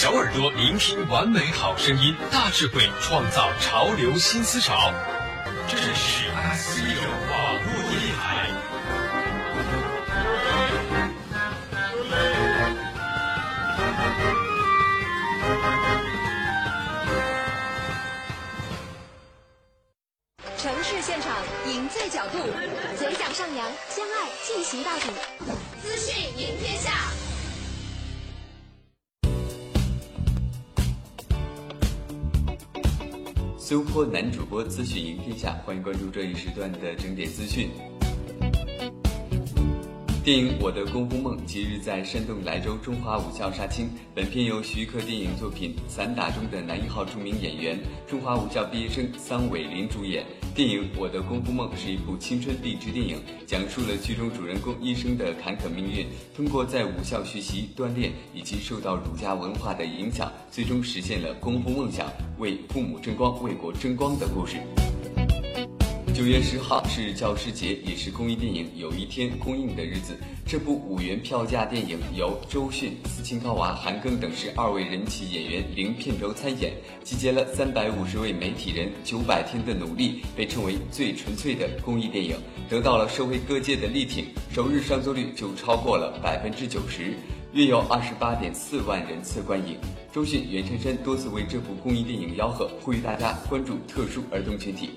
小耳朵聆听完美好声音，大智慧创造潮流新思潮。这是 S C 网络电台。城市现场，赢在角度，嘴角上扬，将爱进行到底。资讯赢天下。搜坡男主播资讯赢天下，欢迎关注这一时段的整点资讯。电影《我的功夫梦》即日在山东莱州中华武校杀青。本片由徐克电影作品《散打》中的男一号著名演员、中华武校毕业生桑伟林主演。电影《我的功夫梦》是一部青春励志电影，讲述了剧中主人公一生的坎坷命运，通过在武校学习、锻炼以及受到儒家文化的影响，最终实现了功夫梦想，为父母争光、为国争光的故事。九月十号是教师节，也是公益电影《有一天》公映的日子。这部五元票价电影由周迅、斯琴高娃、韩庚等十二位人气演员零片酬参演，集结了三百五十位媒体人九百天的努力，被称为最纯粹的公益电影，得到了社会各界的力挺。首日上座率就超过了百分之九十，约有二十八点四万人次观影。周迅、袁姗姗多次为这部公益电影吆喝，呼吁大家关注特殊儿童群体。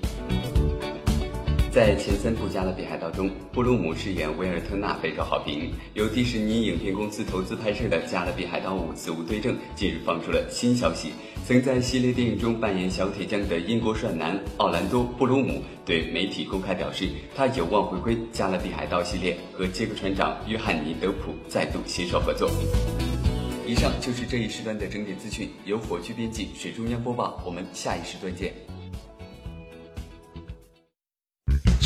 在前三部《加勒比海盗》中，布鲁姆饰演威尔特纳备受好评。由迪士尼影片公司投资拍摄的《加勒比海盗五：死无对证》近日放出了新消息。曾在系列电影中扮演小铁匠的英国帅男奥兰多·布鲁姆对媒体公开表示，他有望回归《加勒比海盗》系列，和杰克船长约翰尼·德普再度携手合作。以上就是这一时段的整点资讯，由火炬编辑，水中央播报。我们下一时段见。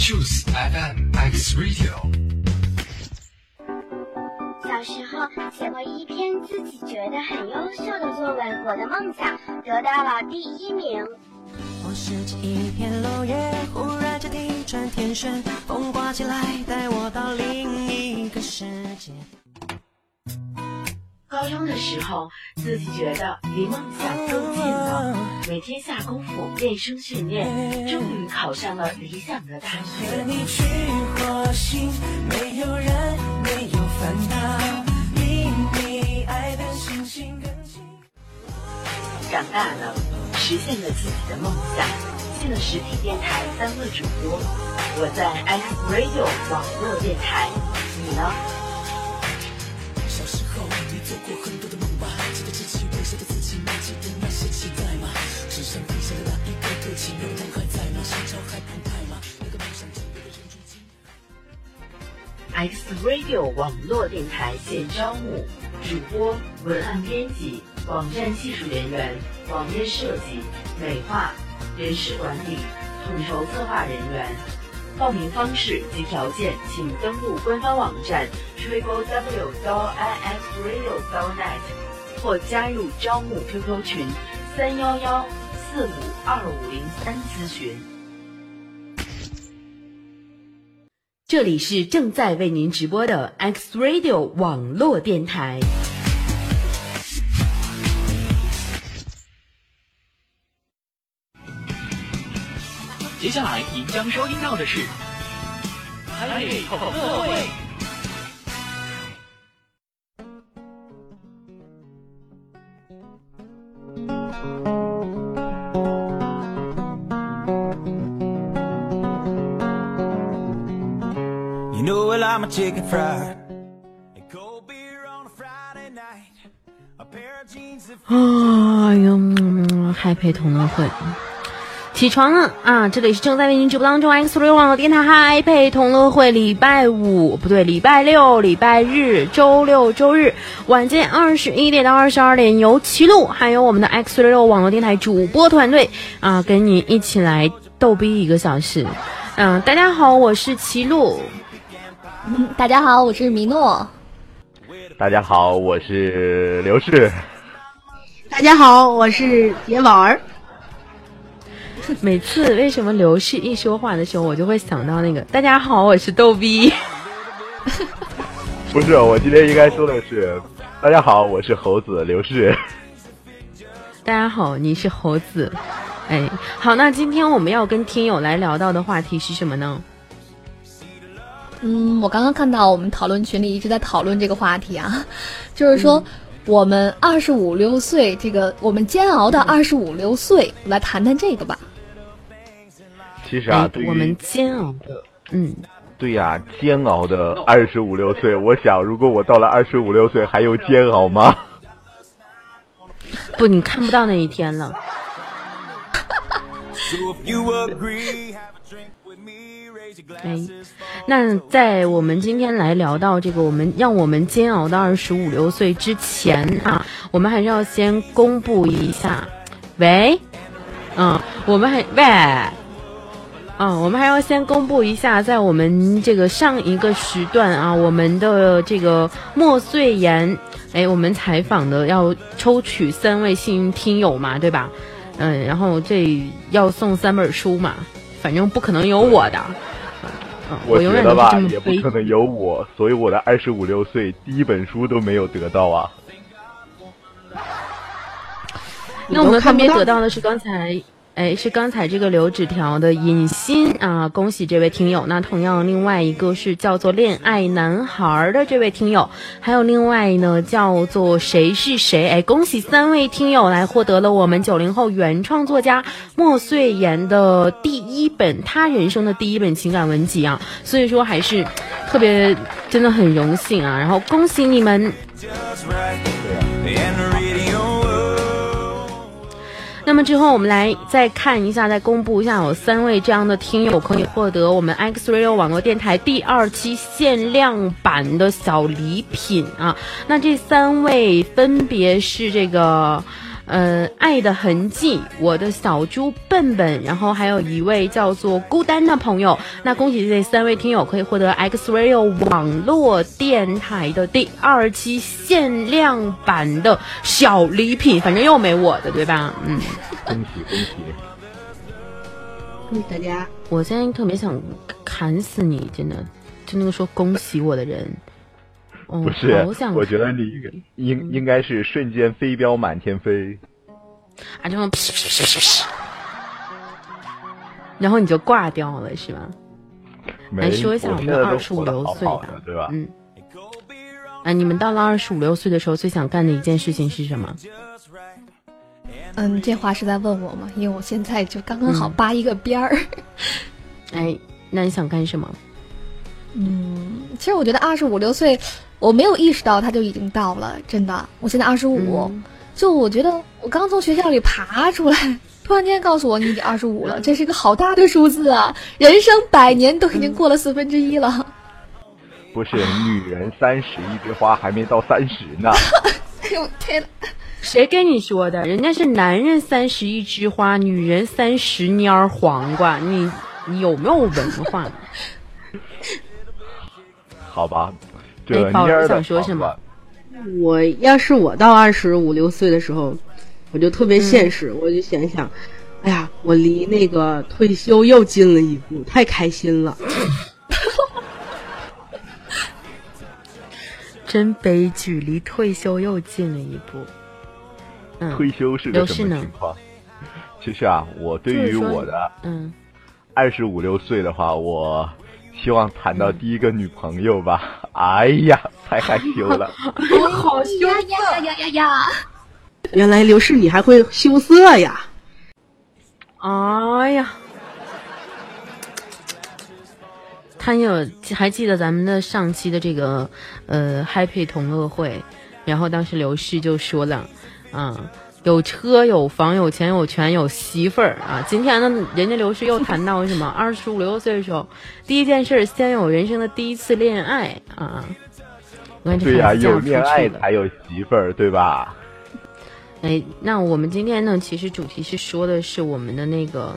Choose FM X Radio。小时候写过一篇自己觉得很优秀的作文，我的梦想得到了第一名。我拾起一片落叶，忽然间地转天旋，风刮起来，带我到另一个世界。高中的时候，自己觉得离梦想更近了，每天下功夫练声训练，终于考上了理想的大学。和你去火星，没有人，没有烦恼，长大了，实现了自己的梦想，进了实体电台当了主播。我在 X Radio 网络电台，你呢？做过很多的梦吧？记得自己微笑的自己吗？记得那些期待吗？纸上飞下的那一个个轻柔梦还在吗？心潮还澎湃吗？那个梦想真的人如今。X Radio 网络电台现招募主播、文案编辑、网站技术人员、网页设计、美化、人事管理、统筹策划人员。报名方式及条件，请登录官方网站 triple w i x radio net 或加入招募 QQ 群三幺幺四五二五零三咨询。这里是正在为您直播的 X Radio 网络电台。接下来您将收听到的是《台北同乐会》。You know well I'm a chicken fried. 哎呦，嗯嗨陪同乐会，起床了啊！这里是正在为您直播当中 X 六网络电台嗨陪同乐会，礼拜五不对，礼拜六、礼拜日、周六、周日晚间二十一点到二十二点，由齐路还有我们的 X 六六网络电台主播团队啊，跟你一起来逗逼一个小时。嗯、大家好，我是齐路。嗯，大家好，我是米诺。大家好，我是刘氏。大家好，我是杰宝儿。每次为什么刘氏一说话的时候，我就会想到那个“大家好，我是逗逼”。不是，我今天应该说的是，大家好，我是猴子刘氏。大家好，你是猴子。哎，好，那今天我们要跟听友来聊到的话题是什么呢？嗯，我刚刚看到我们讨论群里一直在讨论这个话题啊，就是说、我们二十五六岁，这个我们煎熬到二十五六岁，来谈谈这个吧。其实啊，哎对于我们煎熬的，嗯，对呀、煎熬的二十五六岁，我想如果我到了二十五六岁，还有煎熬吗？不，你看不到那一天了。哎那在我们今天来聊到这个，我们让我们煎熬到二十五六岁之前啊，我们还是要先公布一下。喂，嗯，我们还喂，嗯，我们还要先公布一下，在我们这个上一个时段啊，我们的这个莫穗妍，哎，我们采访的要抽取三位幸运听友嘛，对吧？嗯，然后这要送三本书嘛，反正不可能有我的。嗯，我永远都是觉得吧，也不可能有我，所以我的二十五六岁第一本书都没有得到啊。那我们分别得到的是刚才，哎，是刚才这个留纸条的尹欣啊，恭喜这位听友。那同样，另外一个是叫做恋爱男孩的这位听友，还有另外呢叫做谁是谁，哎，恭喜三位听友来获得了我们九零后原创作家莫穗言的第一本他人生的第一本情感文集啊，所以说还是特别真的很荣幸啊，然后恭喜你们。Just right. And the radio world. 那么之后，我们来再看一下，再公布一下，有三位这样的听友可以获得我们 X Radio 网络电台第二期限量版的小礼品啊。那这三位分别是这个。呃，爱的痕迹，我的小猪笨笨，然后还有一位叫做孤单的朋友。那恭喜这三位听友可以获得 X Radio 网络电台的第二期限量版的小礼品，反正又没我的，对吧？嗯，恭喜恭喜！恭喜大家！我现在特别想砍死你，真的，就那个说恭喜我的人，哦，不是好想，我觉得你应应该是瞬间飞镖满天飞。啊，这么，然后你就挂掉了，是吧？来说一下我们二十五六岁吧对吧？嗯，啊，你们到了二十五六岁的时候，最想干的一件事情是什么？嗯，这话是在问我吗？因为我现在就刚刚好嗯扒一个边儿。哎，那你想干什么？嗯，其实我觉得二十五六岁，我没有意识到他就已经到了，真的。我现在二十五嗯，就我觉得我刚从学校里爬出来，突然间告诉我你已经二十五了，这是一个好大的数字啊！人生百年都已经过了四分之一了。不是，女人三十一枝花，还没到三十呢。哎呦天呐！谁跟你说的？人家是男人三十一枝花，女人三十蔫儿黄瓜。你你有没有文化？好吧，哎这宝儿蔫儿的想说什么我要是我到二十五六岁的时候，我就特别现实，我就想想，哎呀，我离那个退休又近了一步，太开心了。真悲剧，离退休又近了一步。嗯，退休是个什么情况？其实啊，我对于我的嗯，二十五六岁的话，我希望谈到第一个女朋友吧。哎呀，太害羞了。好羞呀呀呀呀呀！原来刘氏你还会羞涩呀？哎呀，他有还记得咱们的上期的这个呃 Happy 同乐会，然后当时刘氏就说了，啊、有车有房有钱有权有媳妇儿啊。今天呢，人家刘师又谈到什么？二十五六岁的时候，第一件事儿先有人生的第一次恋爱啊。对呀、孩子有恋爱才有媳妇儿，对吧？哎，那我们今天呢，其实主题是说的是我们的那个，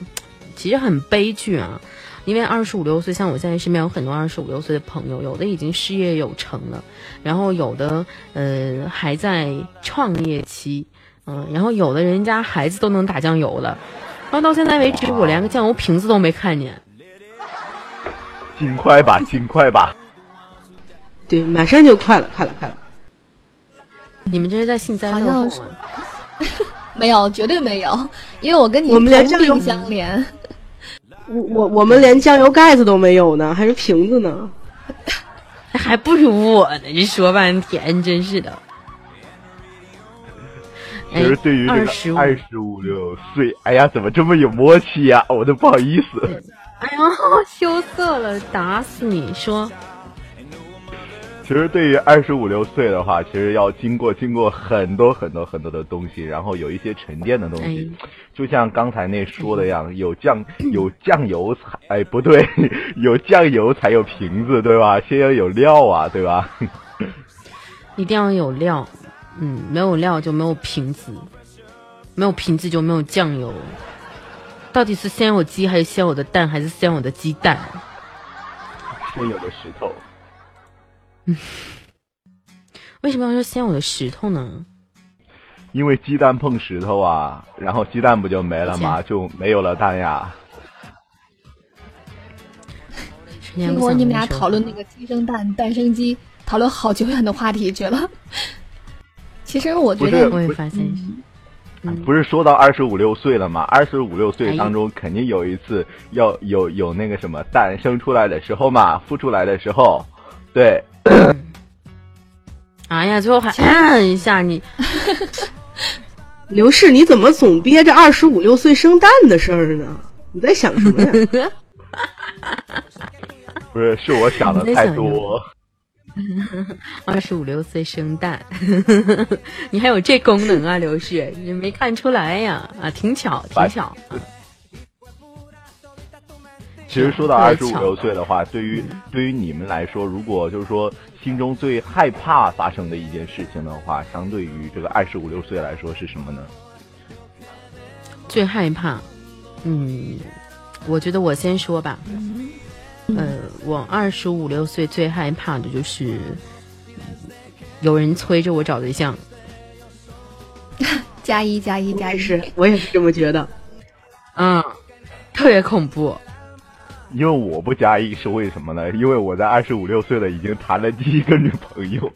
其实很悲剧啊。因为二十五六岁，像我现在身边有很多二十五六岁的朋友，有的已经事业有成了，然后有的呃还在创业期，嗯、然后有的人家孩子都能打酱油了，然后到现在为止，我连个酱油瓶子都没看见。尽快吧，尽快吧。对，马上就快了，快了，快了。你们这是在幸灾乐祸吗？没有，绝对没有，因为我跟你我们连同酱油病相怜。我我我们连酱油盖子都没有呢，还是瓶子呢。还不如我呢，这说半天真是的。其实对于这哎个二十五六岁，哎呀，怎么这么有默契呀、我都不好意思。哎呀，羞涩了，打死你！说，其实对于二十五六岁的话，其实要经过经过很多很多很多的东西，然后有一些沉淀的东西。就像刚才那说的样，有酱有酱油才哎不对，有酱油才有瓶子，对吧？先要有料啊，对吧？一定要有料，嗯，没有料就没有瓶子，没有瓶子就没有酱油。到底是先有鸡还是先有的蛋，还是先有的鸡蛋？先有的石头。嗯 为什么要说先有的石头呢？因为鸡蛋碰石头啊，然后鸡蛋不就没了吗？就没有了蛋呀。听会儿你们俩讨论那个鸡生蛋，蛋生鸡，讨论好久远的话题去了。其实我觉得，我也发现，不是说到二十五六岁了吗？二十五六岁当中，肯定有一次要有有那个什么蛋生出来的时候嘛，孵出来的时候，对。哎呀，最后还按一下你。刘氏，你怎么总憋着二十五六岁生蛋的事儿呢？你在想什么呀？不是，是我想的太多。二十五六岁生蛋，你还有这功能啊，刘旭，你没看出来呀？啊，挺巧，挺巧。其实说到二十五六岁的话，对于对于你们来说，如果就是说心中最害怕发生的一件事情的话，相对于这个二十五六岁来说是什么呢？最害怕，嗯，我觉得我先说吧。呃，我二十五六岁最害怕的就是有人催着我找对象。加一加一加一，是我也是这么觉得。嗯，特别恐怖。因为我不加一是为什么呢？因为我在二十五六岁了，已经谈了第一个女朋友。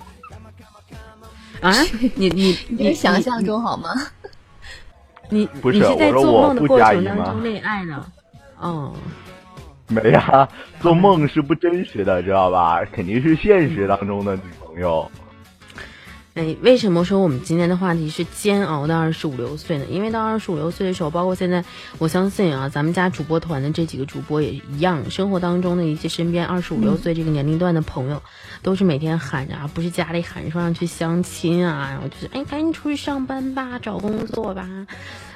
啊？你你你想象中好吗？你不是你是在我说做梦的我不过程当加一吗中恋爱呢？哦，没呀，做梦是不真实的，知道吧？肯定是现实当中的女朋友。哎，为什么说我们今天的话题是煎熬的二十五六岁呢？因为到二十五六岁的时候，包括现在，我相信啊，咱们家主播团的这几个主播也一样，生活当中的一些身边二十五六岁这个年龄段的朋友，都是每天喊着啊，不是家里喊着说让去相亲啊，然后就是哎，赶紧出去上班吧，找工作吧，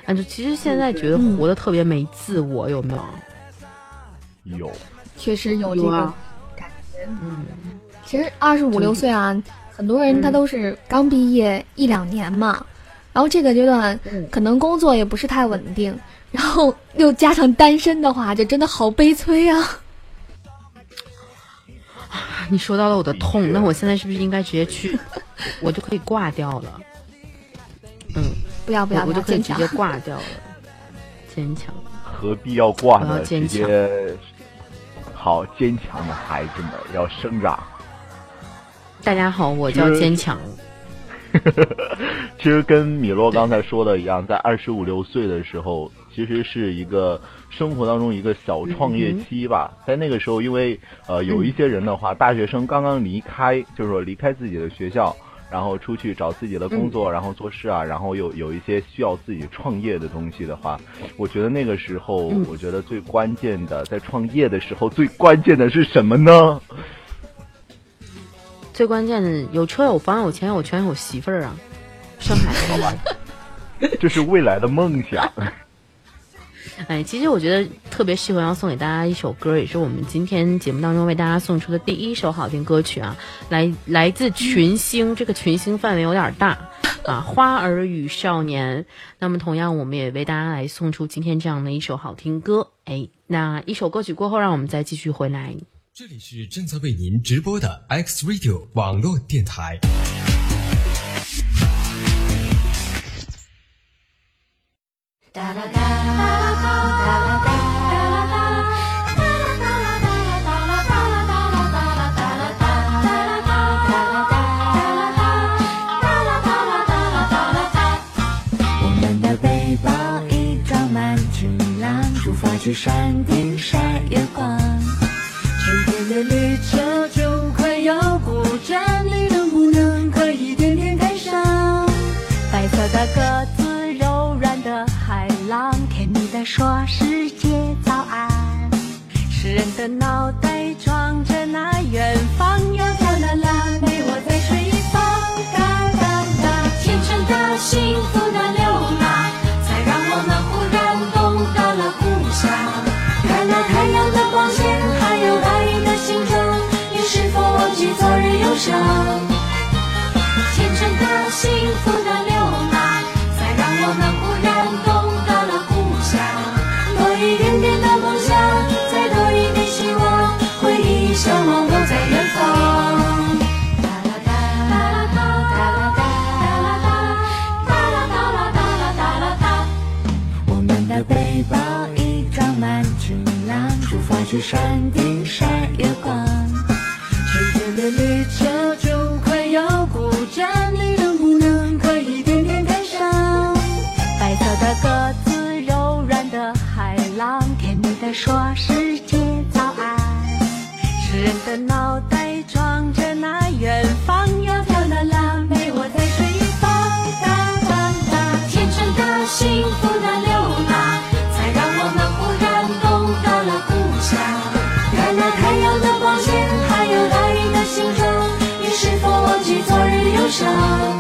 啊，就其实现在觉得活得特别没自我，有没有？有，确实有这个感觉。嗯，其实二十五六岁啊，很多人他都是刚毕业一两年嘛，然后这个阶段可能工作也不是太稳定，然后又加上单身的话，就真的好悲催啊！你说到了我的痛，那我现在是不是应该直接去，我就可以挂掉了？嗯，不要不要我就可以直接挂掉了，坚强。何必要挂我要呢？直坚强接好坚强的孩子们要生长。大家好，我叫坚强。其实跟米洛刚才说的一样，在二十五六岁的时候，其实是一个生活当中一个小创业期吧。在那个时候，因为呃有一些人的话，大学生刚刚离开，就是说离开自己的学校，然后出去找自己的工作，然后做事啊，然后有有一些需要自己创业的东西的话，我觉得那个时候，嗯我觉得最关键的，在创业的时候，最关键的是什么呢？最关键的，有车有房有钱有权有媳妇儿啊，生孩子吧。这是未来的梦想。哎，其实我觉得特别适合要送给大家一首歌，也是我们今天节目当中为大家送出的第一首好听歌曲啊，来来自群星，这个群星范围有点大啊，花儿与少年。那么同样，我们也为大家来送出今天这样的一首好听歌。哎，那一首歌曲过后，让我们再继续回来。这里是正在为您直播的 X Radio 网络电台。哒啦哒，哒啦哒，哒啦哒，哒啦哒，哒啦哒啦哒啦哒啦哒啦哒，哒啦哒啦哒啦哒啦哒。我们的背包已装满晴朗，出发去山顶晒月光。春天的列车就快要过站，你能不能快一点点赶上？白色的鸽子。的说世界早安。诗人的脑袋装着那远方，窈窕的蓝莓我在水一方，哒哒哒，天真的幸福的流浪，才让我们忽然懂得了故乡。看那太阳的光线，还有大雨的形状，你是否忘记昨日忧伤？天真的幸福的流浪，去山顶晒月笑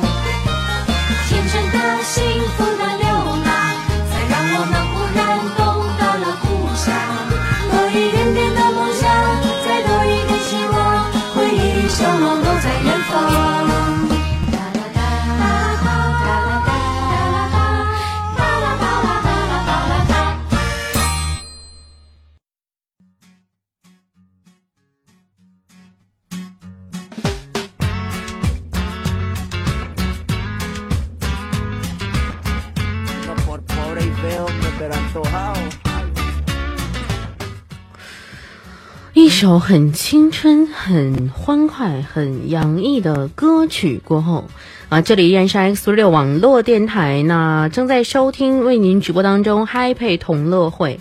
首很青春、很欢快、很洋溢的歌曲过后，啊，这里依然是 X 六网络电台，那正在收听为您直播当中嗨配同乐会。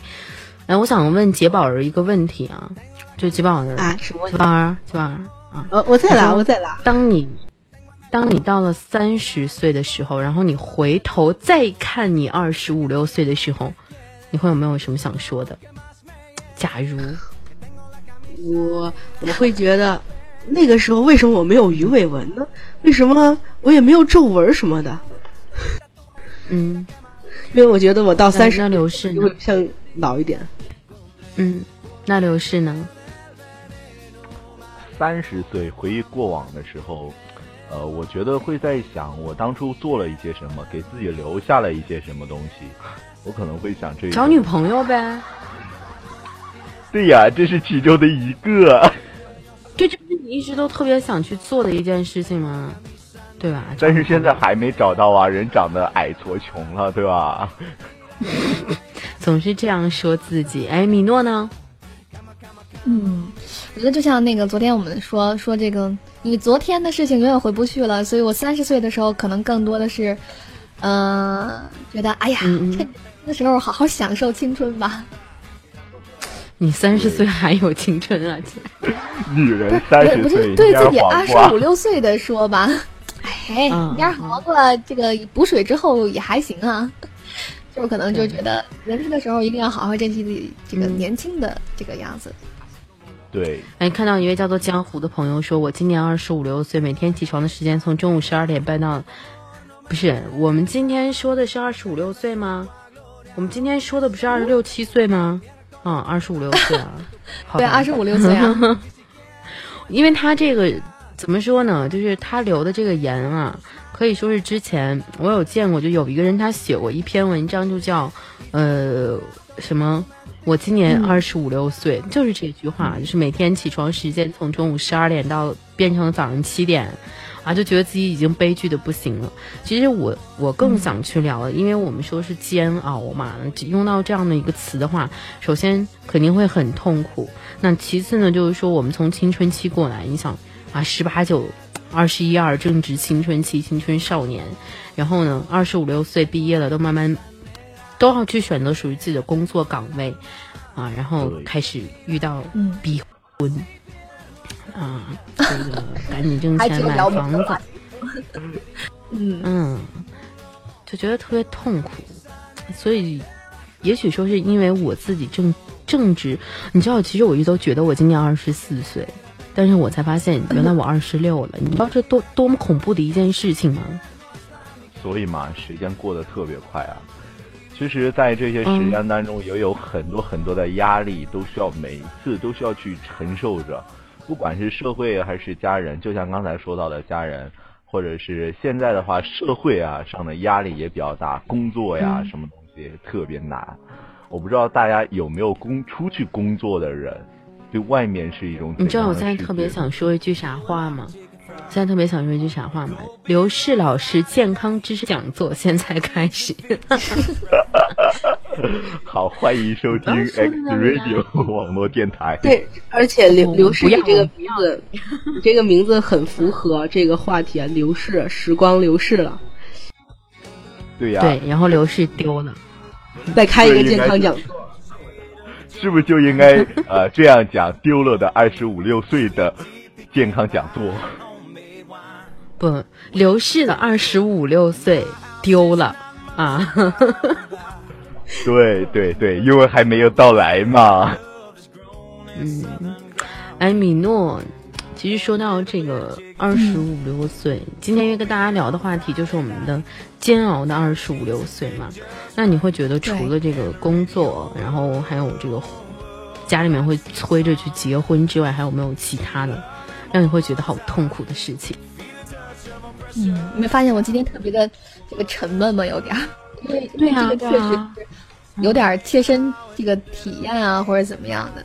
哎，我想问杰宝儿一个问题啊，就杰宝儿啊，什么问题杰宝儿，杰宝儿啊，呃，我在啦，我在啦。当你当你到了三十岁的时候，然后你回头再看你二十五六岁的时候，你会有没有什么想说的？假如。我我会觉得，那个时候为什么我没有鱼尾纹呢？为什么我也没有皱纹什么的？嗯，因为我觉得我到三十，那刘氏就会像老一点。嗯，那刘氏呢？三十岁回忆过往的时候，呃，我觉得会在想我当初做了一些什么，给自己留下了一些什么东西。我可能会想这找女朋友呗。对呀，这是其中的一个。这就是你一直都特别想去做的一件事情吗？对吧？但是现在还没找到啊，人长得矮矬穷了，对吧？总是这样说自己。哎，米诺呢？嗯，我觉得就像那个昨天我们说说这个，你昨天的事情永远回不去了，所以我三十岁的时候可能更多的是，呃，觉得哎呀，嗯趁那时候好好享受青春吧。你三十岁还有青春啊？女人三十不岁是对自己二十五六岁的说吧，哎，嗯蔫儿黄瓜这个补水之后也还行啊，就可能就觉得人生的时候一定要好好珍惜自己这个年轻的这个样子。对，哎，看到一位叫做江湖的朋友说，我今年二十五六岁，每天起床的时间从中午十二点半到，不是，我们今天说的是二十五六岁吗？我们今天说的不是二十六七岁吗？啊、二十五六岁啊，对吧25 26岁啊。因为他这个怎么说呢？就是他留的这个言啊，可以说是之前我有见过，就有一个人他写过一篇文章，就叫呃什么。我今年嗯二十五六岁，就是这句话，就是每天起床时间从中午十二点到变成早上七点，啊，就觉得自己已经悲剧的不行了。其实我我更想去聊的，因为我们说是煎熬嘛，用到这样的一个词的话，首先肯定会很痛苦。那其次呢，就是说我们从青春期过来，你想啊，十八九、二十一二正值青春期、青春少年，然后呢，二十五六岁毕业了，都慢慢都要去选择属于自己的工作岗位。啊，然后开始遇到嗯逼婚，啊，这个赶紧挣钱买房子，嗯 嗯，就觉得特别痛苦，所以也许说是因为我自己正正值，你知道，其实我一直都觉得我今年二十四岁，但是我才发现原来我二十六了，你知道这多多么恐怖的一件事情吗？所以嘛，时间过得特别快啊。其实，在这些时间当中，也有很多很多的压力，都需要每一次都需要去承受着，不管是社会还是家人，就像刚才说到的家人，或者是现在的话，社会啊上的压力也比较大，工作呀、嗯什么东西特别难。我不知道大家有没有工出去工作的人，对外面是一种你知道我现在特别想说一句啥话吗？现在特别想说一句啥话嘛？刘氏老师健康知识讲座现在开始。好，欢迎收听 X Radio 网络电台。对，而且刘刘氏你这个名字，你这个名字很符合这个话题啊，流逝，时光流逝了。对呀、对，然后刘氏丢了。再开一个健康讲座，是不是就应该呃这样讲？丢了的二十五六岁的健康讲座，不，刘氏的二十五六岁丢了啊！对对对，因为还没有到来嘛。嗯，哎，米诺，其实说到这个二十五六岁，今天要跟大家聊的话题就是我们的煎熬的二十五六岁嘛。那你会觉得除了这个工作，然后还有这个家里面会催着去结婚之外，还有没有其他的让你会觉得好痛苦的事情？嗯，你没发现我今天特别的这个沉闷吗？有点儿，因为对啊这个确实有点儿切身这个体验啊，或者怎么样的。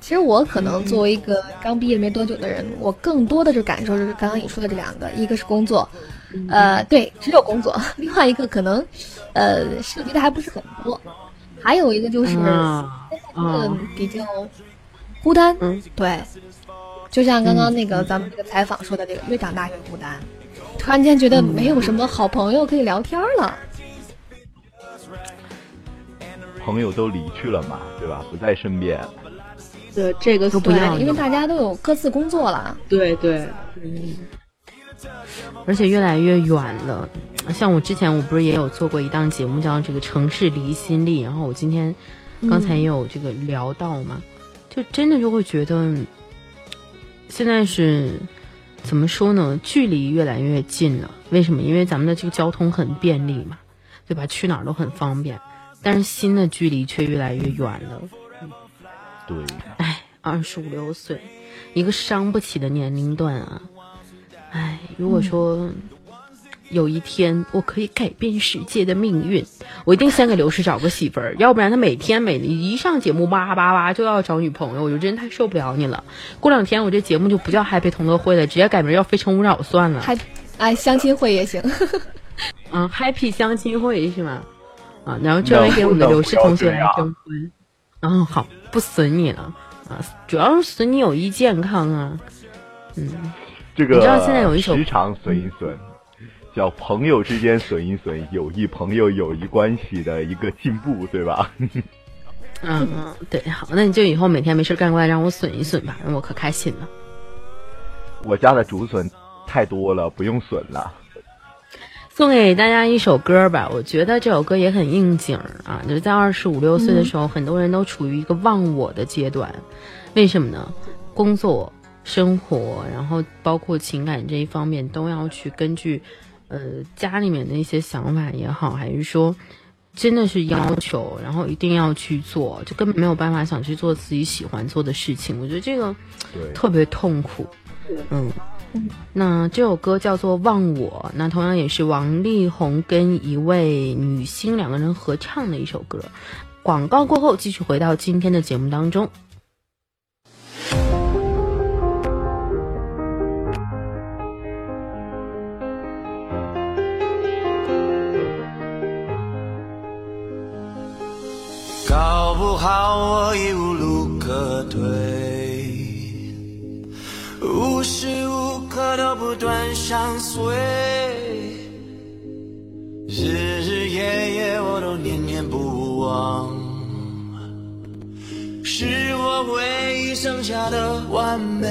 其实我可能作为一个刚毕业没多久的人，我更多的是感受就是刚刚你说的这两个，一个是工作，呃，对，只有工作；另外一个可能，呃，涉及的还不是很多，还有一个就是啊嗯比较孤单，嗯，对，就像刚刚那个咱们这个采访说的这个，越长大越孤单，突然间觉得没有什么好朋友可以聊天了。朋友都离去了嘛，对吧？不在身边。对这个对都不要，因为大家都有各自工作了。对对，嗯而且越来越远了。像我之前我不是也有做过一档节目叫这个城市离心力，然后我今天刚才也有这个聊到嘛，就真的就会觉得现在是怎么说呢？距离越来越近了。为什么？因为咱们的这个交通很便利嘛，对吧？去哪儿都很方便，但是心的距离却越来越远了。对，哎，二十五六岁，一个伤不起的年龄段啊！哎，如果说有一天我可以改变世界的命运，我一定先给刘氏找个媳妇儿，要不然他每天每一上节目哇哇哇就要找女朋友，我就真太受不了你了。过两天我这节目就不叫 Happy 同乐会了，直接改名叫非诚勿扰算了。还哎，相亲会也行。嗯，Happy 相亲会是吗？啊，然后专门给我们的刘氏同学来征婚。嗯，好，不损你了啊，主要是损你友谊健康啊。嗯，这个你知道现在有一首时常损一损，叫朋友之间损一损，友谊朋友友谊关系的一个进步，对吧？嗯 嗯，对，好，那你就以后每天没事干过来让我损一损吧，让我可开心了。我家的竹笋太多了，不用损了。送给大家一首歌吧，我觉得这首歌也很应景啊，就是在二十五六岁的时候，很多人都处于一个忘我的阶段，为什么呢？工作、生活，然后包括情感这一方面，都要去根据，呃，家里面的一些想法也好，还是说，真的是要求，然后一定要去做，就根本没有办法想去做自己喜欢做的事情。我觉得这个特别痛苦，嗯。那这首歌叫做《忘我》，那同样也是王力宏跟一位女星两个人合唱的一首歌。广告过后，继续回到今天的节目当中。好我已无路可退，无时无刻都不断相随，日日夜夜我都念念不忘，是我唯一剩下的完美，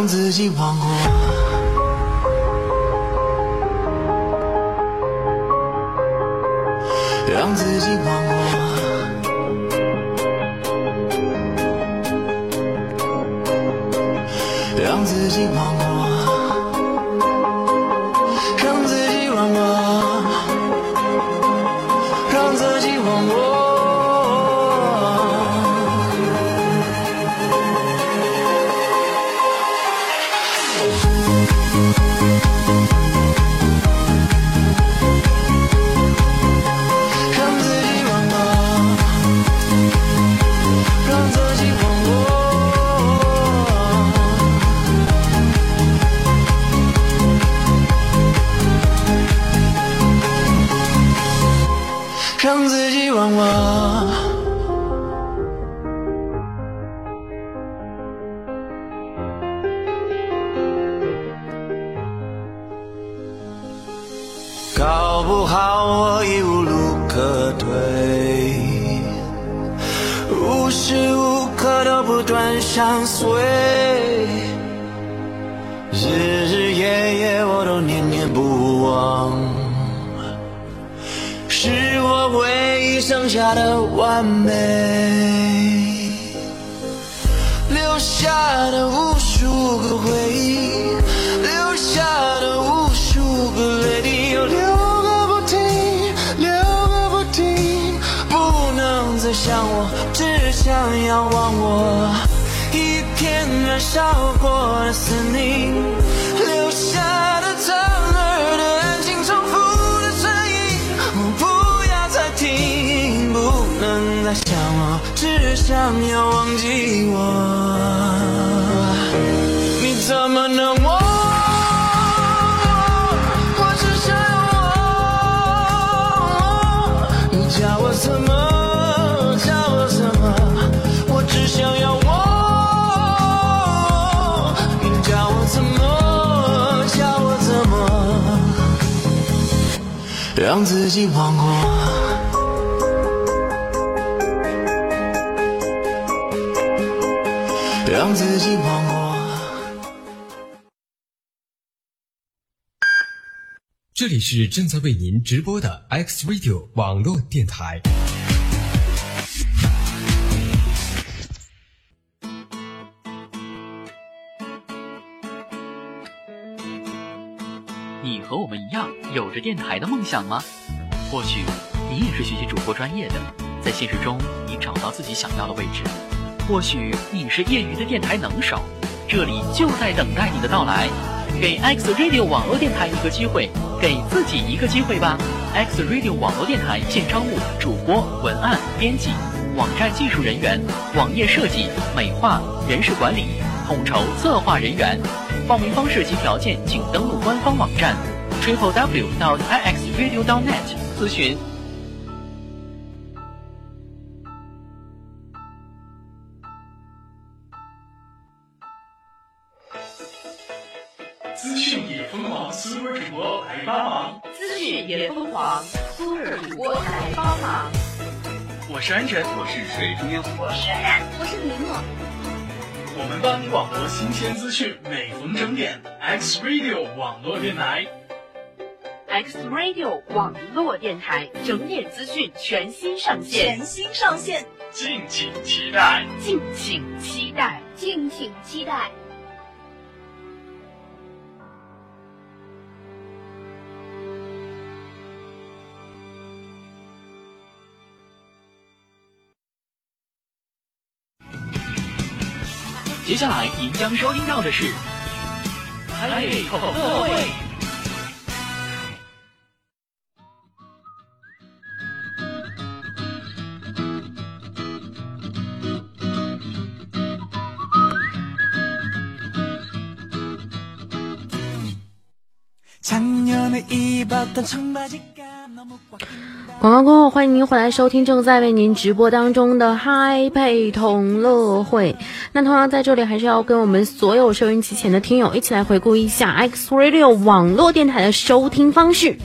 让自己忘过。这里是正在为您直播的 X Radio 网络电台。你和我们一样有着电台的梦想吗？或许你也是学习主播专业的，在现实中你找到自己想要的位置；或许你是业余的电台能手，这里就在等待你的到来。给 X Radio 网络电台一个机会，给自己一个机会吧！X Radio 网络电台现招募主播、文案、编辑、网站技术人员、网页设计、美化、人事管理、统筹策划人员。报名方式及条件，请登录官方网站 triple w 到 ixradio dot net 咨询。是安晨，我是水中央，我是，我是林默。我们帮你广播新鲜资讯，每逢整点，X Radio 网络电台。X Radio 网络电台整点资讯全新上线，全新上线，敬请期待，敬请期待，敬请期待。接下来您将收听到的是嗨配同乐会。广告过后，欢迎您回来收听正在为您直播当中的嗨配同乐会。那同样在这里，还是要跟我们所有收音机前的听友一起来回顾一下 X Radio 网络电台的收听方式。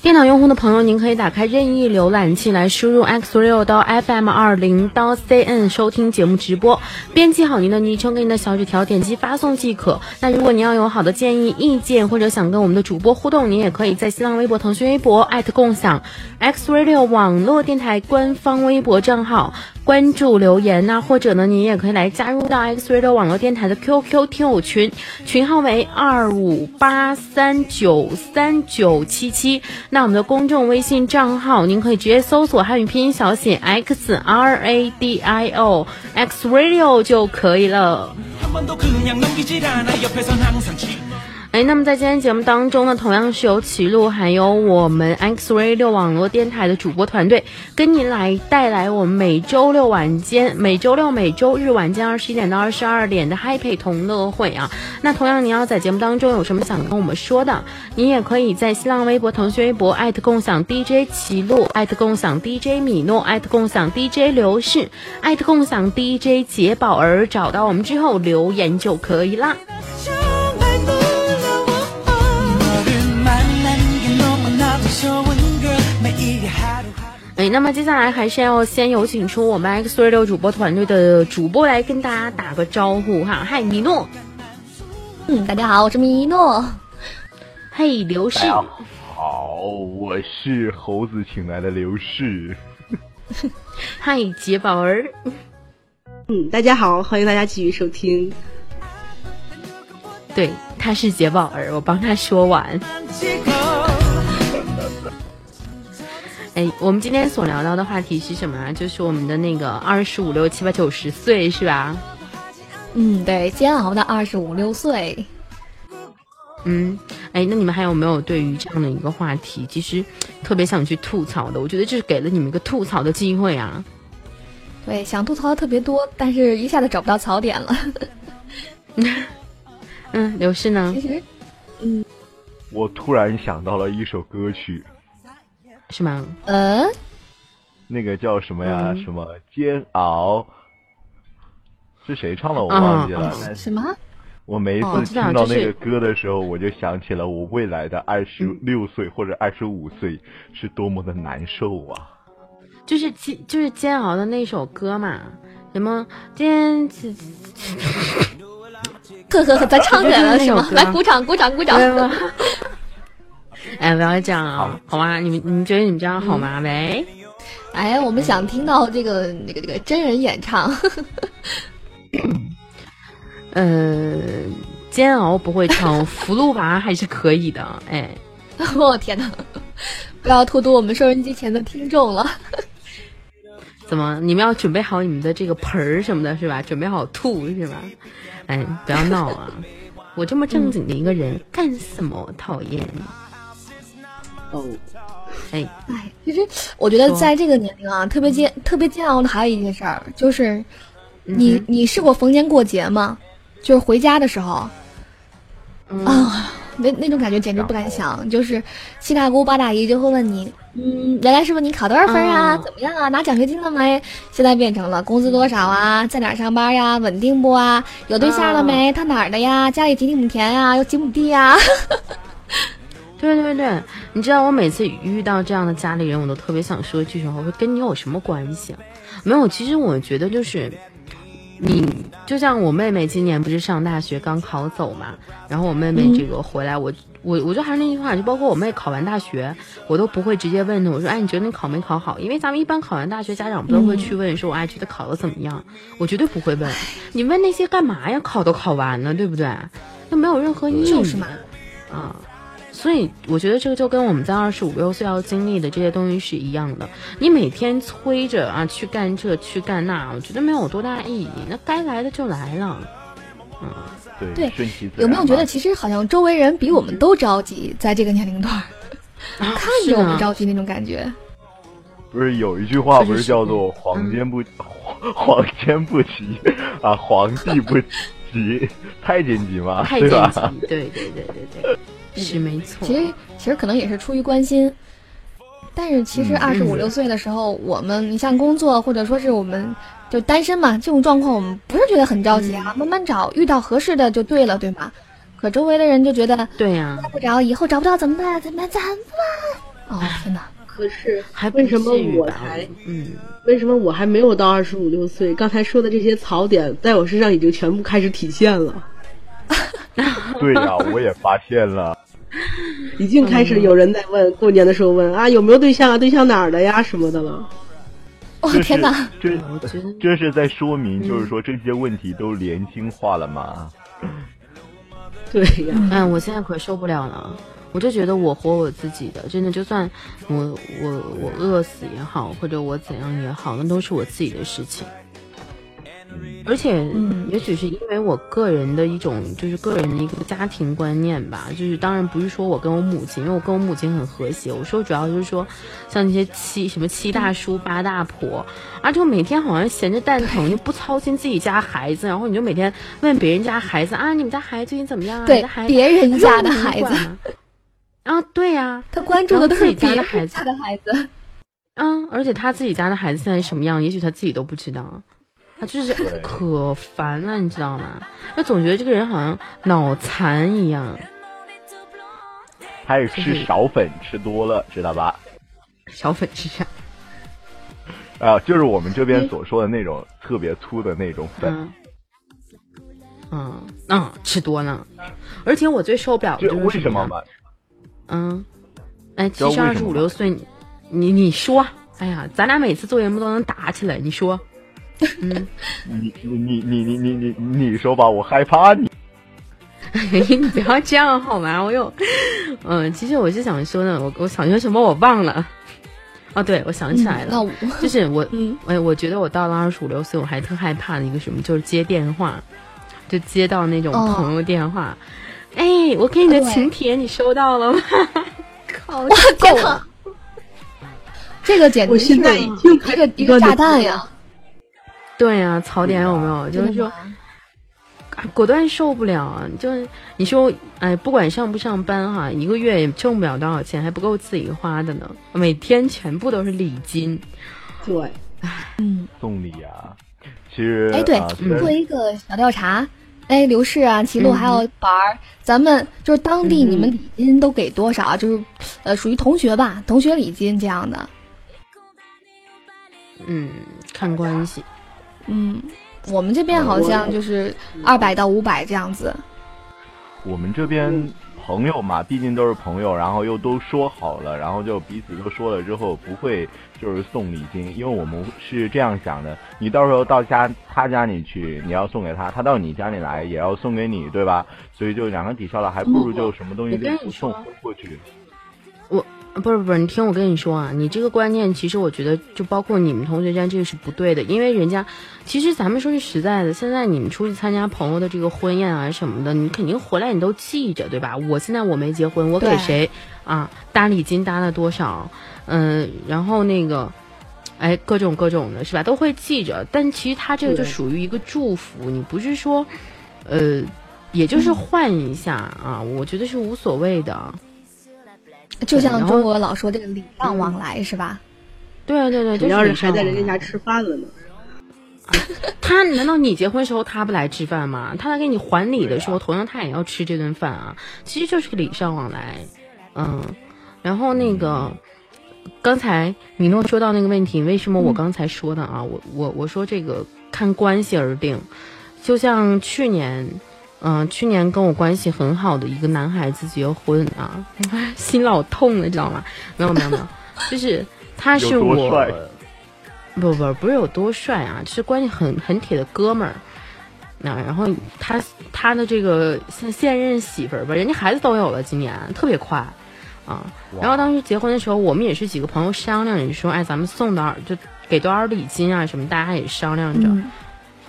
电脑用户的朋友，您可以打开任意浏览器来输入 x 六到 fm 二零到 cn 收听节目直播，编辑好您的昵称跟您的小纸条，点击发送即可。那如果您要有好的建议、意见，或者想跟我们的主播互动，您也可以在新浪微博、腾讯微博艾特共享 x radio 网络电台官方微博账号。关注留言呐，或者呢，你也可以来加入到 X Radio 网络电台的 QQ 听友群，群号为二五八三九三九七七。那我们的公众微信账号，您可以直接搜索汉语拼音小写 X R A D I O X Radio 就可以了。那么在今天节目当中呢，同样是由齐路还有我们 X Radio 网络电台的主播团队，跟您来带来我们每周六晚间、每周六、每周日晚间二十一点到二十二点的 Happy 同乐会啊。那同样，您要在节目当中有什么想跟我们说的，您也可以在新浪微博、腾讯微博艾特共享 DJ 齐路，艾特共享 DJ 米诺，艾特共享 DJ 刘氏，艾特共享 DJ 杰宝儿，找到我们之后留言就可以啦。哎，那么接下来还是要先有请出我们 X 六主播团队的主播来跟大家打个招呼哈。嗨，米诺。嗯，大家好，我是米诺。嘿，刘氏。好，我是猴子请来的刘氏。嗨，杰宝儿。嗯，大家好，欢迎大家继续收听。对，他是杰宝儿，我帮他说完。哎，我们今天所聊到的话题是什么啊？就是我们的那个二十五六七八九十岁，是吧？嗯，对，煎熬的二十五六岁。嗯，哎，那你们还有没有对于这样的一个话题，其实特别想去吐槽的？我觉得这是给了你们一个吐槽的机会啊。对，想吐槽的特别多，但是一下子找不到槽点了。嗯，刘氏呢？其实，嗯，我突然想到了一首歌曲。是吗？嗯，那个叫什么呀？什么煎熬？是谁唱的？我忘记了。什么？我每一次听到那个歌的时候，我就想起了我未来的二十六岁或者二十五岁是多么的难受啊！就是煎，就是煎熬的那首歌嘛？什么煎？呵呵呵，咱唱起来了是吗？来，鼓掌，鼓掌，鼓掌！哎，不要这样啊，好吗？你们你们觉得你们这样好吗？喂，哎，我们想听到这个那个这个真人演唱。呃，煎熬不会唱，福禄娃还是可以的。哎，我 天哪！不要荼毒我们收音机前的听众了。怎么？你们要准备好你们的这个盆儿什么的，是吧？准备好吐是吧？哎，不要闹啊！我这么正经的一个人，干什么？讨厌！哦，哎哎，其实我觉得在这个年龄啊，特别煎特别煎熬的还有一件事儿，就是你你试过逢年过节吗？就是回家的时候，啊，那那种感觉简直不敢想。就是七大姑八大姨就会问你，嗯，原来师傅你考多少分啊？怎么样啊？拿奖学金了没？现在变成了工资多少啊？在哪上班呀？稳定不啊？有对象了没？他哪儿的呀？家里几亩田呀？有几亩地呀？对对对，你知道我每次遇到这样的家里人，我都特别想说一句什么？我说跟你有什么关系啊？没有，其实我觉得就是，你就像我妹妹今年不是上大学刚考走嘛，然后我妹妹这个回来，我我我就还是那句话，就包括我妹考完大学，我都不会直接问她，我说哎，你觉得你考没考好？因为咱们一般考完大学，家长不都会去问说，我哎觉得考的怎么样？我绝对不会问，你问那些干嘛呀？考都考完了，对不对？那没有任何意义，就是嘛，啊。所以我觉得这个就跟我们在二十五六岁要经历的这些东西是一样的。你每天催着啊去干这去干那，我觉得没有多大意义。那该来的就来了，嗯，对顺其自然有没有觉得其实好像周围人比我们都着急，在这个年龄段，啊看着我们着急那种感觉。不是有一句话不是是叫做“皇天不 皇皇间不急啊，皇帝不急，太监急吗，太对吧？监急，对对对对对，是没错。其实其实可能也是出于关心，但是其实嗯二十五六岁的时候，我们你像工作或者说是我们就单身嘛，这种状况我们不是觉得很着急啊，慢慢找，遇到合适的就对了，对吗？可周围的人就觉得对呀、不着，以后找不到怎么办？怎么办？怎么办？哦天哪！可是还为什么我才嗯，为什么我还没有到二十五六岁？刚才说的这些槽点，在我身上已经全部开始体现了，对呀、我也发现了。已经开始有人在问，过年的时候问啊有没有对象啊，对象哪儿的呀什么的了。哦这是天哪！这我觉得这是在说明，就是说这些问题都年轻化了嘛？对呀，哎，我现在可受不了了。我就觉得我活我自己的，真的，就算我我我饿死也好，或者我怎样也好，那都是我自己的事情。而且，嗯也许是因为我个人的一种，就是个人的一个家庭观念吧。就是当然不是说我跟我母亲，因为我跟我母亲很和谐。我说主要就是说，像那些七什么七大叔八大婆，啊，就每天好像闲着蛋疼，就不操心自己家孩子，然后你就每天问别人家孩子啊，你们家孩子最近怎么样啊？对你的孩子别人家的孩子啊，对呀、他关注的自己是别人家的孩子家的孩子。嗯，而且他自己家的孩子现在什么样，也许他自己都不知道，他就是 对可烦了，你知道吗？就总觉得这个人好像脑残一样，他是吃少粉吃多了，知道吧？小粉是啥？啊，就是我们这边所说的那种特别粗的那种粉。嗯嗯嗯，吃多呢，而且我最受不了的就是什么呀？为什么嘛？嗯，哎，其实二十五六岁，你你你说，哎呀，咱俩每次做节目都能打起来，你说，嗯，你你你你你你你你说吧，我害怕你。你不要这样好吗？我又，嗯，其实我是想说呢，我我想说什么我忘了。哦，对，我想起来了，就是我，嗯我我觉得我到了二十五六岁，我还特害怕的一个什么，就是接电话，就接到那种朋友电话，哎，我给你的请帖你收到了吗？我靠，这个简直是一个一个炸弹呀！对呀、槽点有没有？就是说，啊果断受不了啊！就是你说，哎，不管上不上班哈、一个月也挣不了多少钱，还不够自己花的呢。每天全部都是礼金，对，嗯，送礼啊，其实哎，对做一个小调查。哎，刘氏啊，齐路嗯还有宝儿，咱们就是当地嗯你们礼金都给多少啊？就是，呃，属于同学吧，同学礼金这样的。嗯，看关系。嗯，我们这边好像就是二百到五百这样子。我们这边朋友嘛，毕竟都是朋友，然后又都说好了，然后就彼此都说了之后，不会就是送礼金，因为我们是这样想的，你到时候到家他家里去，你要送给他，他到你家里来也要送给你，对吧？所以就两个抵消了，还不如就什么东西都不送过去。我不是不是，你听我跟你说啊，你这个观念其实我觉得就包括你们同学之间这个是不对的，因为人家其实咱们说句实在的，现在你们出去参加朋友的这个婚宴啊什么的，你肯定回来你都记着对吧？我现在我没结婚，我给谁啊搭礼金搭了多少，嗯、然后那个。哎，各种各种的是吧，都会记着。但其实他这个就属于一个祝福，你不是说，呃，也就是换一下啊，我觉得是无所谓的。就像中国老说这个礼尚往来是吧？对对对，主要就是还在人家家吃饭了呢。他难道你结婚时候他不来吃饭吗？他来给你还礼的时候，同样他也要吃这顿饭啊。其实就是个礼尚往来，嗯。然后那个，刚才米诺说到那个问题，为什么我刚才说的啊？我我我说这个看关系而定，就像去年。嗯、去年跟我关系很好的一个男孩子结婚啊，心老痛了，你知道吗？没有没有没有，就是他是我不不不是有多帅啊，就是关系很很铁的哥们儿。那然后他他的这个现现任媳妇儿吧，人家孩子都有了，今年特别快啊。然后当时结婚的时候，我们也是几个朋友商量你说，哎，咱们送多少就给多少礼金啊什么，大家也商量着。嗯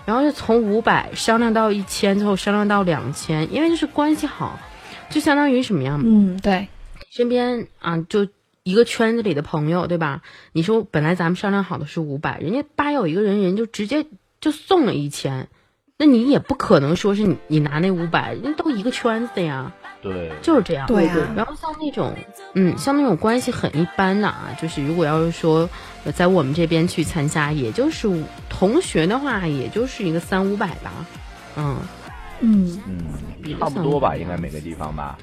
然后就从五百商量到一千，最后商量到两千，因为就是关系好，就相当于什么样？嗯，对，身边啊，就一个圈子里的朋友，对吧？你说本来咱们商量好的是五百，人家吧有一个人，人就直接就送了一千，那你也不可能说是你你拿那五百，人家都一个圈子的呀，对，就是这样。对啊然后像那种，嗯，像那种关系很一般的啊，就是如果要是说呃在我们这边去参加，也就是同学的话，也就是一个三五百吧，嗯。嗯嗯，差不多吧，应该每个地方吧。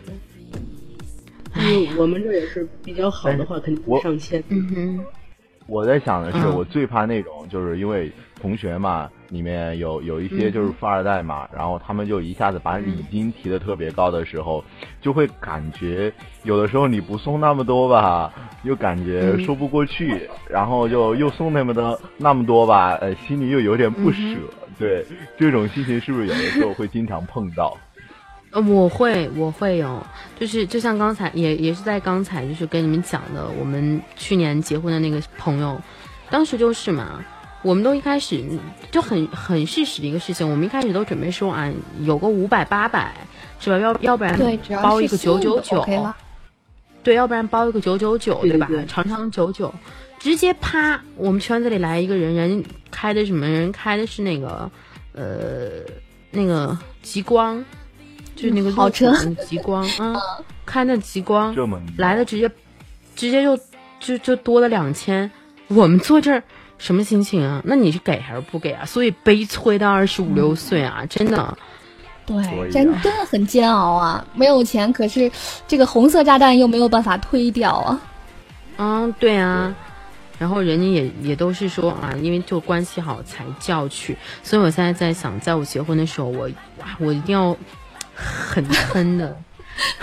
嗯，我们这也是比较好的话，肯定我上千。嗯哼，我在想的是，嗯我最怕那种，就是因为同学嘛，里面有有一嗯些就是富二代嘛，然后他们就一下子把礼金提的特别高的时候，就会感觉有的时候你不送那么多吧，又感觉嗯说不过去，然后就又送那么多那么多吧，呃，心里又有点不舍。嗯对，这种心情是不是有的时候会经常碰到？呃，我会，我会有，就是就像刚才也也是在刚才就是跟你们讲的，我们去年结婚的那个朋友，当时就是嘛，我们都一开始就很很事实的一个事情，我们一开始都准备说啊，有个五百八百是吧？要要不然包一个九九九。对，要不然包一个九九九，对吧？长长久久，直接啪，我们圈子里来一个人，人开的什么人开的是那个呃那个极光，就是那个路嗯豪车虎极光啊，开那极光来了，直接直接就就就多了两千，我们坐这儿。什么心情啊？那你是给还是不给啊？所以悲催到二十五六岁啊，真的。对所以，真的很煎熬啊！没有钱，可是这个红色炸弹又没有办法推掉啊。嗯，对啊，然后人家也也都是说啊，因为就关系好才叫去，所以我现在在想，在我结婚的时候，我哇，我一定要狠狠的，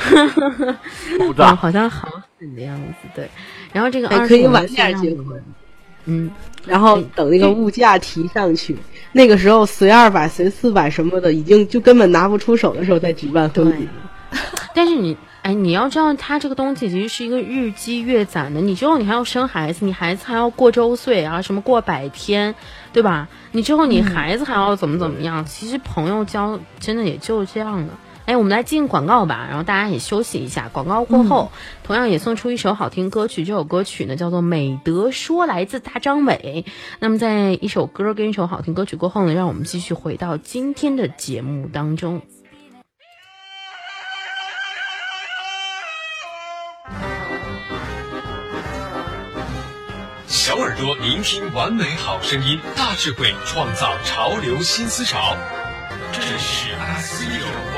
好像好狠的样子，对。然后这个还二十五可以晚点结婚，嗯，然后等那个物价提上去，那个时候随二百、随四百什么的，已经就根本拿不出手的时候再举办婚礼。但是你，哎，你要知道，它这个东西其实是一个日积月攒的。你之后你还要生孩子，你孩子还要过周岁啊，什么过百天，对吧？你之后你孩子还要怎么怎么样？其实朋友交真的也就这样的。哎，我们来进广告吧，然后大家也休息一下。广告过后，同样也送出一首好听歌曲，这首歌曲呢叫做《美德说》，来自大张伟。那么在一首歌跟一首好听歌曲过后呢，让我们继续回到今天的节目当中。小耳朵聆听完美好声音，大智慧创造潮流新思潮。这里是 S 六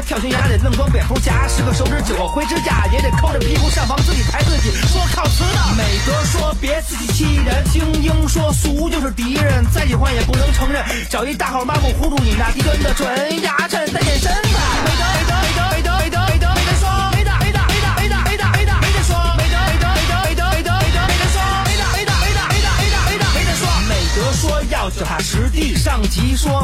跳悬崖得愣装蝙蝠侠，十个手指九个灰指甲也得抠着屁股上房自己抬自己，说靠词的。美德说别自欺欺人，精英说俗就是敌人，再喜欢也不能承认，找一大号抹布糊住你那低端的准，牙碜再显身材。美德美德美德美德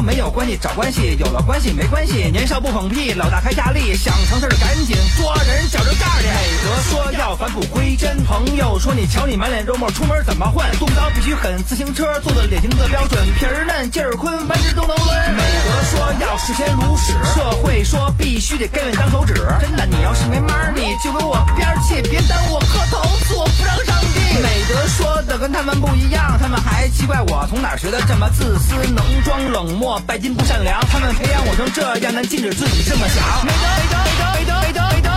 没有关系找关系，有了关系没关系，年少不放屁，老大开价力，想成事儿赶紧抓人脚着盖儿去。美德说要返璞归真。朋友说你瞧你满脸肉沫，出门怎么混？动刀必须狠，自行车做的脸型的标准，皮儿嫩劲儿宽，万事都能抡。美德说要视钱如屎，社会说必须得甘愿当手指。真的，你要是没 money，就给我边儿去，别耽误我磕头，我不让上。美德说的跟他们不一样，他们还奇怪我从哪儿学的这么自私、能装、冷漠、拜金不善良。他们培养我成这样，能禁止自己这么想。美德，美德，美德，美德，美德，美德，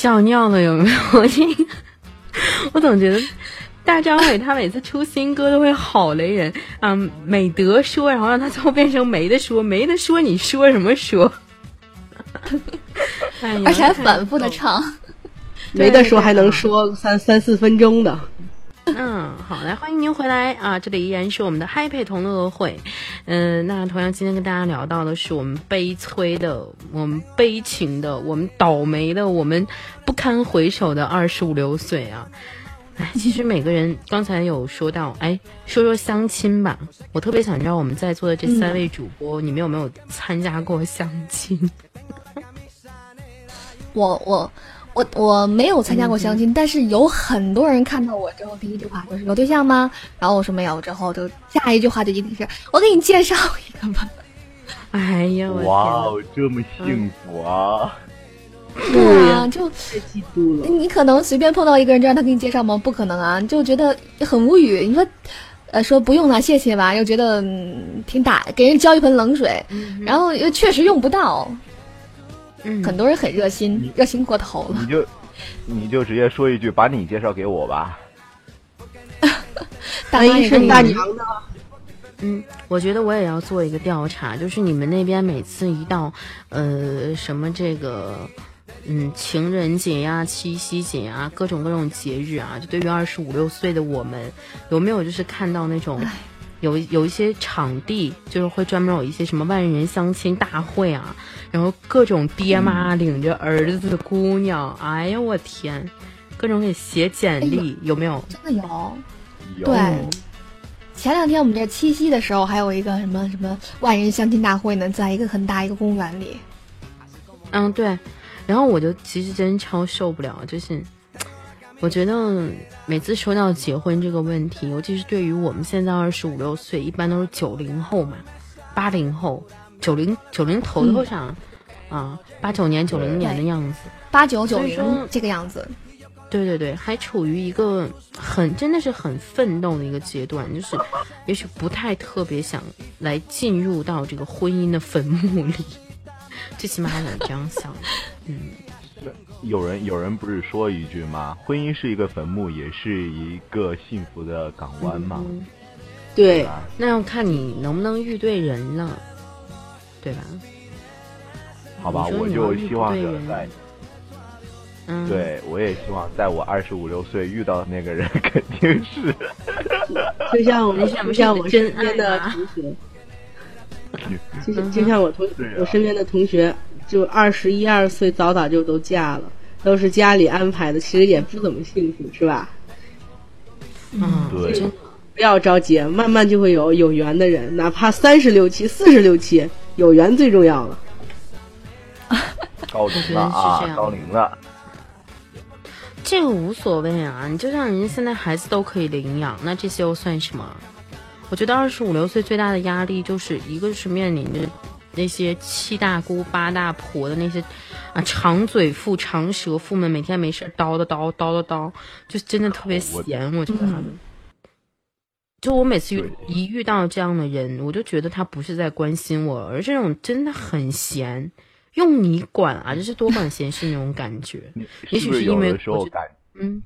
笑尿了有没有？我听，我总觉得大张伟他每次出新歌都会好雷人啊、美德说，然后让他最后变成没得说，没得说，你说什么说？哎而且还反复的唱。没得说还能说三三四分钟的。嗯，好，来欢迎您回来啊！这里依然是我们的嗨配同乐会。嗯、那同样今天跟大家聊到的是我们悲催的、我们悲情的、我们倒霉的、我们不堪回首的二十五六岁啊。哎，其实每个人刚才有说到，哎，说说相亲吧。我特别想知道我们在座的这三位主播，你们有没有参加过相亲？我我我我没有参加过相亲，但是有很多人看到我之后，第一句话就是有对象吗？然后我说没有，之后就下一句话就一定是我给你介绍一个吧。哎呀，我哇哦，这么幸福啊！对啊，就太嫉妒了。你可能随便碰到一个人，就让他给你介绍吗？不可能啊，就觉得很无语。你说，呃，说不用了，谢谢吧，又觉得、嗯、挺打，给人浇一盆冷水，然后又确实用不到。嗯，很多人很热心，热心过头了。你就你就直接说一句，把你介绍给我吧。大妈也是大娘的。嗯，我觉得我也要做一个调查，就是你们那边每次一到呃什么这个嗯情人节呀、七夕节啊，各种各种节日啊，就对于二十五六岁的我们，有没有就是看到那种有有一些场地，就是会专门有一些什么万人相亲大会啊，然后各种爹妈领着儿子姑娘，哎呀我天，各种给写简历，有没有？真的有。有对，前两天我们这七夕的时候，还有一个什么什么万人相亲大会呢，在一个很大一个公园里。嗯，对。然后我就其实真超受不了，就是我觉得每次说到结婚这个问题，尤其是对于我们现在二十五六岁，一般都是九零后嘛，八零后、九零九零头头上、啊，八九年、九零年的样子。八九九零这个样子。对对对，还处于一个很真的是很奋斗的一个阶段，就是也许不太特别想来进入到这个婚姻的坟墓里，最起码我这样想。嗯，有人有人不是说一句吗？婚姻是一个坟墓，也是一个幸福的港湾嘛。嗯对，那要看你能不能遇对人了，对吧？好吧，我就希望着在，嗯，对我也希望在我二十五六岁遇到的那个人，肯定是就像我那是不就像我身边的同学，就就像我同对啊。我身边的同学，就二十一二岁早早就都嫁了，都是家里安排的，其实也不怎么幸福，是吧？嗯，对。不要着急，慢慢就会有有缘的人，哪怕三十六七、四十六七，有缘最重要了。高龄了 是啊这，样高龄了。这个无所谓啊，你就像人家现在孩子都可以领养，那这些又算什么？我觉得二十五六岁最大的压力就是一个是面临着那些七大姑八大婆的那些啊长嘴妇、长舌妇们，每天没事儿叨叨叨叨叨叨，就真的特别闲。我觉得他们，就我每次遇一遇到这样的人，我就觉得他不是在关心我，而是这种真的很闲，用你管啊，就是多管闲事那种感觉。也许是因为我觉的时候感，嗯，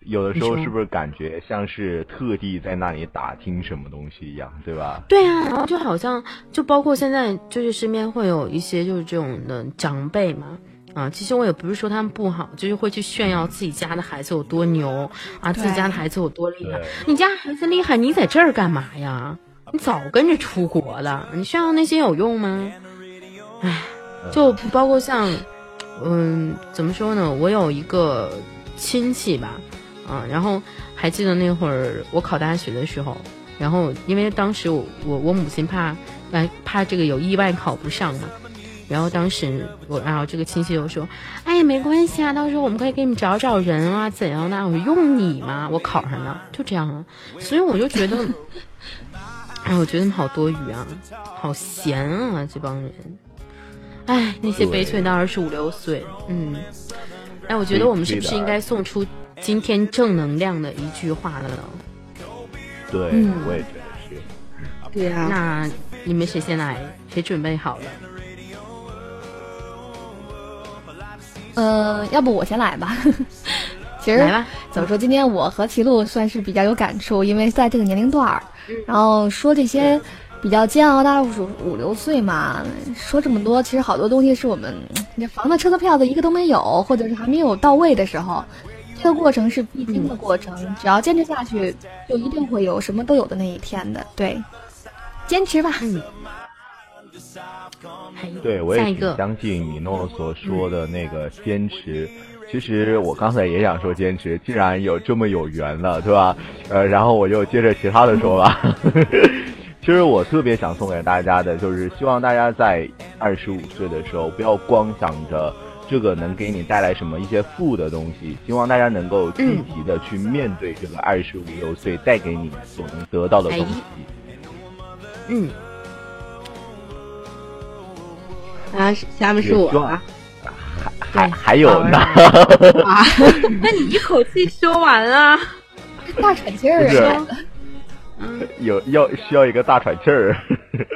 有的时候是不是感觉像是特地在那里打听什么东西一样，对吧？对啊，然后就好像就包括现在就是身边会有一些就是这种的长辈嘛。啊，其实我也不是说他们不好，就是会去炫耀自己家的孩子有多牛啊，自己家的孩子有多厉害。你家孩子厉害，你在这儿干嘛呀？你早跟着出国了，你炫耀那些有用吗？唉，就包括像，嗯，怎么说呢？我有一个亲戚吧，啊，然后还记得那会儿我考大学的时候，然后因为当时我我我母亲怕，来怕这个有意外考不上嘛。然后当时我，然后这个亲戚就说：“哎，没关系啊，到时候我们可以给你找找人啊，怎样的？我用你吗？我考上了，就这样啊。所以我就觉得，哎，我觉得他们好多余啊，好闲啊，这帮人。哎，那些悲催的二十五六岁，嗯，哎，我觉得我们是不是应该送出今天正能量的一句话了呢？对，我也觉得是。对呀。那你们谁先来？谁准备好了？呃，要不我先来吧。其实怎么说，今天我和齐路算是比较有感触，因为在这个年龄段儿，然后说这些比较煎熬的二十五六岁嘛，说这么多，其实好多东西是我们 这房子、车子、票子一个都没有，或者是还没有到位的时候，这个过程是必经的过程，只要坚持下去，就一定会有什么都有的那一天的。对，坚持吧。嗯。对，我也挺相信米诺所说的那个坚持。其实我刚才也想说坚持，既然有这么有缘了，对吧？呃，然后我就接着其他的说吧。其实我特别想送给大家的，就是希望大家在二十五岁的时候，不要光想着这个能给你带来什么一些负的东西，希望大家能够积极的去面对这个二十五六岁带给你所能得到的东西。嗯。啊，下面是我啊，还还有呢，啊 那你一口气说完啊，大喘气儿啊，有要需要一个大喘气儿，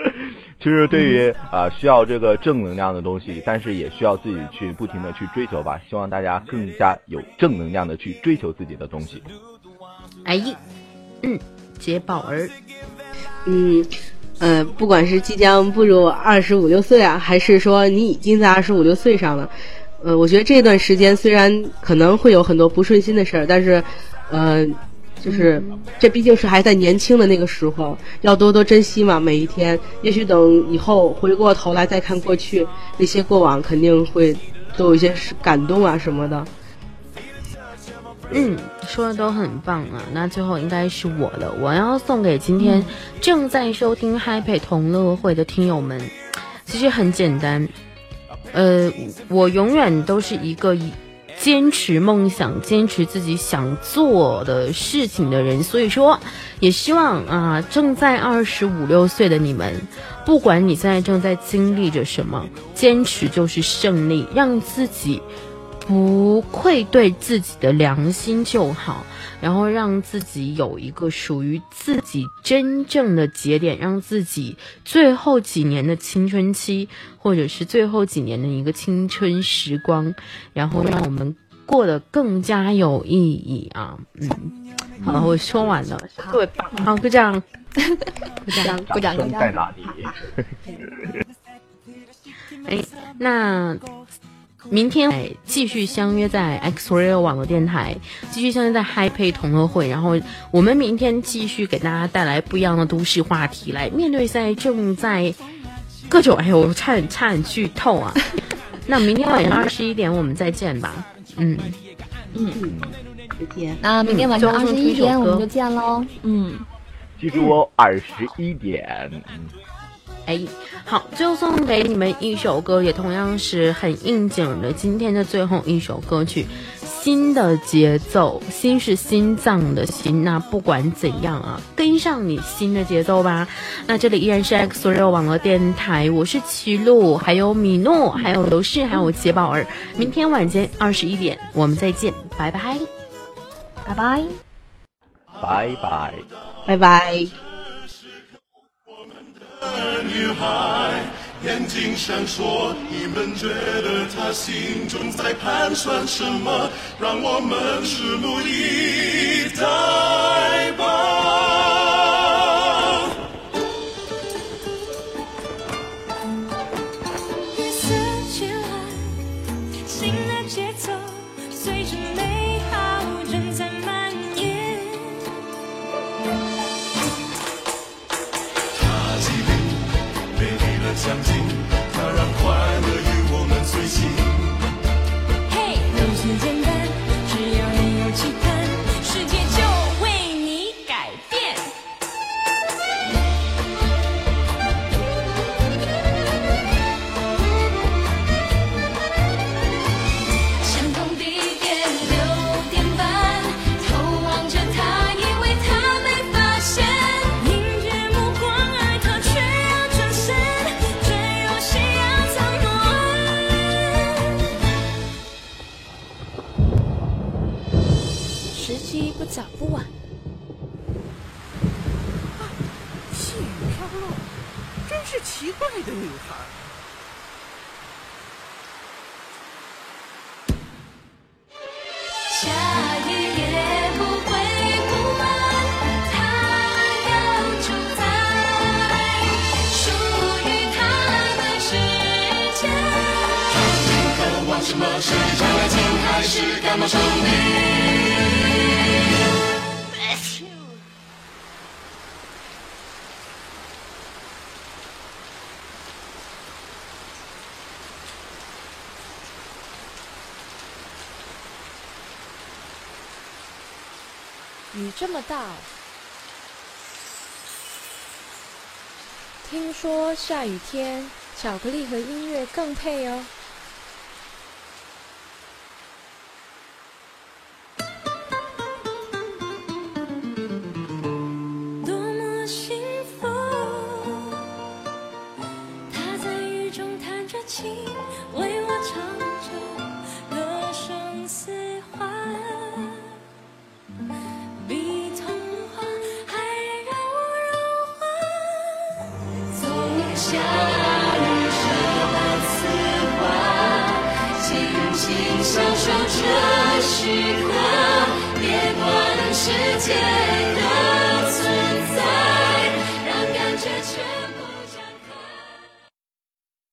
就是对于啊需要这个正能量的东西，但是也需要自己去不停的去追求吧，希望大家更加有正能量的去追求自己的东西。哎，嗯，杰宝儿，嗯。嗯，不管是即将步入二十五六岁啊，还是说你已经在二十五六岁上了，呃，我觉得这段时间虽然可能会有很多不顺心的事儿，但是，呃，就是这毕竟是还在年轻的那个时候，要多多珍惜嘛每一天。也许等以后回过头来再看过去那些过往，肯定会都有一些感动啊什么的。嗯，说的都很棒啊。那最后应该是我的，我要送给今天正在收听 Happy 同乐会的听友们。其实很简单，呃，我永远都是一个坚持梦想、坚持自己想做的事情的人。所以说，也希望啊，正在二十五六岁的你们，不管你现在正在经历着什么，坚持就是胜利，让自己。不愧对自己的良心就好，然后让自己有一个属于自己真正的节点，让自己最后几年的青春期，或者是最后几年的一个青春时光，然后让我们过得更加有意义啊！嗯，好了，我说完了，特别棒，好，鼓掌，鼓掌，鼓掌，鼓掌。在哪里？哎，那。明天继续相约在 X Radio 网络电台，继续相约在 HiPay 同乐会。然后我们明天继续给大家带来不一样的都市话题，来面对在正在各种……哎呦，我差点差点剧透啊！那明天晚上二十一点我们再见吧。嗯嗯嗯，再见。那明天晚上二十一点我们就见喽。嗯，记住哦，二十一点。哎，好，最后送给你们一首歌，也同样是很应景的。今天的最后一首歌曲，《心的节奏》，心是心脏的心。那不管怎样啊，跟上你心的节奏吧。那这里依然是 X 所有网络电台，我是齐路，还有米诺，还有刘氏，还有杰宝儿。明天晚间二十一点，我们再见，拜拜，拜拜，拜拜，拜拜。女孩眼睛闪烁，你们觉得她心中在盘算什么？让我们拭目以待吧。你看听说下雨天巧克力和音乐更配哦。时刻，别管世界的。